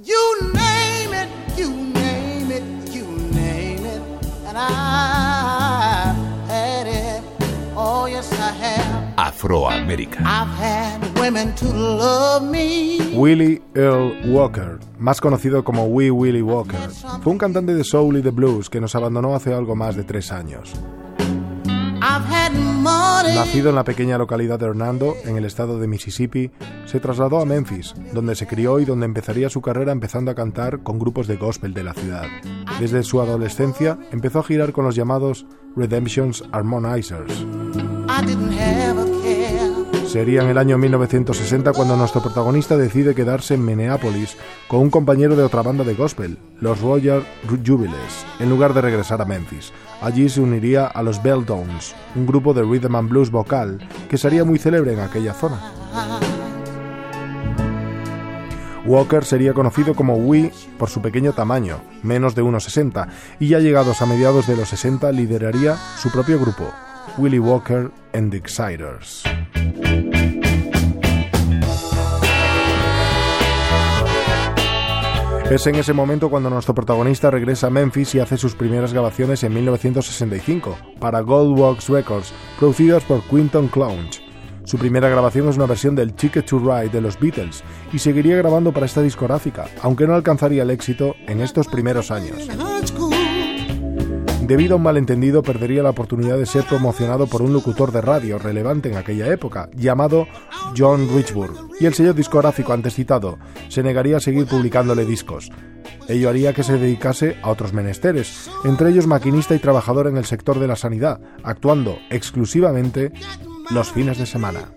You name it, you name it, you name it, and I had it. Oh, yes, I have. Afroamérica. I've had women to love me. Willie Earl Walker, más conocido como Wee Willie Walker, fue un cantante de soul y de blues que nos abandonó hace algo más de tres años. I've had money. Nacido en la pequeña localidad de Hernando, en el estado de Mississippi, se trasladó a Memphis, donde se crió y donde empezaría su carrera empezando a cantar con grupos de gospel de la ciudad. Desde su adolescencia empezó a girar con los llamados Redemption's Harmonizers. Sería en el año 1960 cuando nuestro protagonista decide quedarse en Minneapolis con un compañero de otra banda de gospel, los Royal Jubilees, en lugar de regresar a Memphis. Allí se uniría a los Beltones, un grupo de rhythm and blues vocal que sería muy célebre en aquella zona. Walker sería conocido como Wee por su pequeño tamaño, menos de 1,60, y ya llegados a mediados de los 60 lideraría su propio grupo, Willie Walker and the Exciters. Es en ese momento cuando nuestro protagonista regresa a Memphis y hace sus primeras grabaciones en 1965 para Goldbox Records, producidas por Quinton Clounge. Su primera grabación es una versión del Ticket to Ride de los Beatles y seguiría grabando para esta discográfica, aunque no alcanzaría el éxito en estos primeros años. Debido a un malentendido, perdería la oportunidad de ser promocionado por un locutor de radio relevante en aquella época, llamado John Richburg, y el sello discográfico antes citado se negaría a seguir publicándole discos. Ello haría que se dedicase a otros menesteres, entre ellos maquinista y trabajador en el sector de la sanidad, actuando exclusivamente los fines de semana.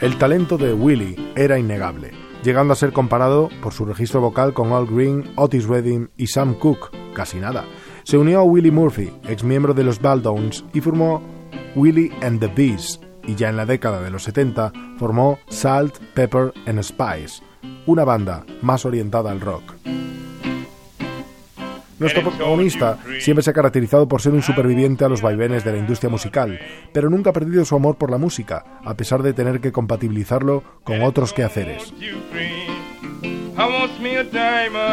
El talento de Willie era innegable, llegando a ser comparado por su registro vocal con Al Green, Otis Redding y Sam Cooke, casi nada. Se unió a Willie Murphy, ex miembro de los Baldones, y formó Willie and the Bees, y ya en la década de los 70 formó Salt, Pepper and Spice, una banda más orientada al rock. Nuestro protagonista siempre se ha caracterizado por ser un superviviente a los vaivenes de la industria musical, pero nunca ha perdido su amor por la música, a pesar de tener que compatibilizarlo con otros quehaceres.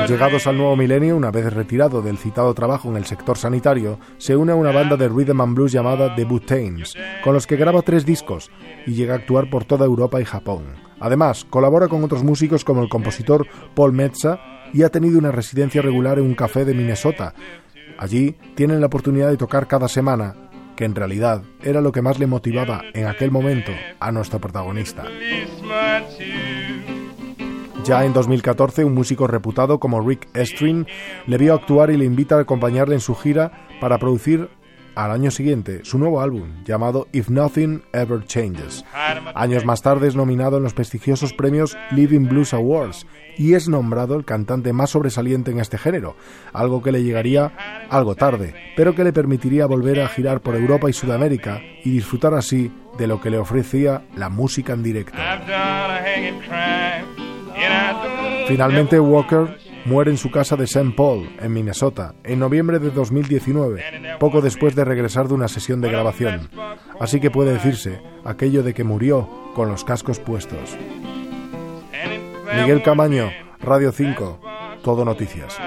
Llegados al nuevo milenio, una vez retirado del citado trabajo en el sector sanitario, se une a una banda de rhythm and blues llamada The Butanes, con los que graba tres discos y llega a actuar por toda Europa y Japón. Además, colabora con otros músicos como el compositor Paul Metza y ha tenido una residencia regular en un café de Minnesota. Allí tienen la oportunidad de tocar cada semana, que en realidad era lo que más le motivaba en aquel momento a nuestro protagonista. Ya en 2014, un músico reputado como Rick Estrin le vio actuar y le invita a acompañarle en su gira para producir al año siguiente su nuevo álbum llamado If Nothing Ever Changes. Años más tarde es nominado en los prestigiosos premios Living Blues Awards y es nombrado el cantante más sobresaliente en este género, algo que le llegaría algo tarde, pero que le permitiría volver a girar por Europa y Sudamérica y disfrutar así de lo que le ofrecía la música en directo. Finalmente Walker muere en su casa de St. Paul, en Minnesota, en noviembre de 2019, poco después de regresar de una sesión de grabación. Así que puede decirse aquello de que murió con los cascos puestos. Miguel Camaño, Radio 5, Todo Noticias.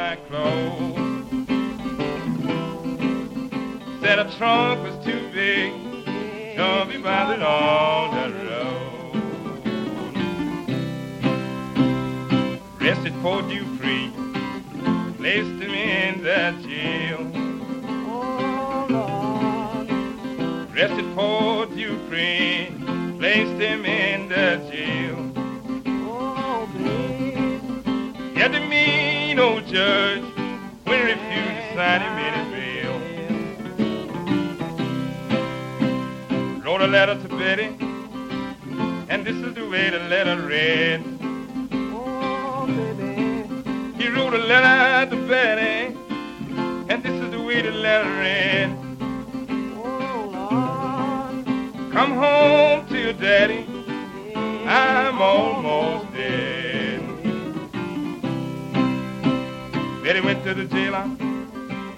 Rested you free, placed him in the jail. Oh, Lord. Rested for you placed him in the jail. Oh, please. Yet the mean old judge, when he refused to sign him in his bail. Wrote a letter to Betty, and this is the way the letter read. Oh, He wrote a letter to Betty, and this is the way the letter read. Come home to your daddy, I'm almost dead. Betty went to the jailer,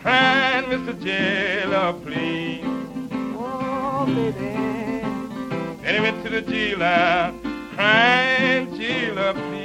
crying, Mr. Jailer, please. And he went to the jailer, crying, jailer, please.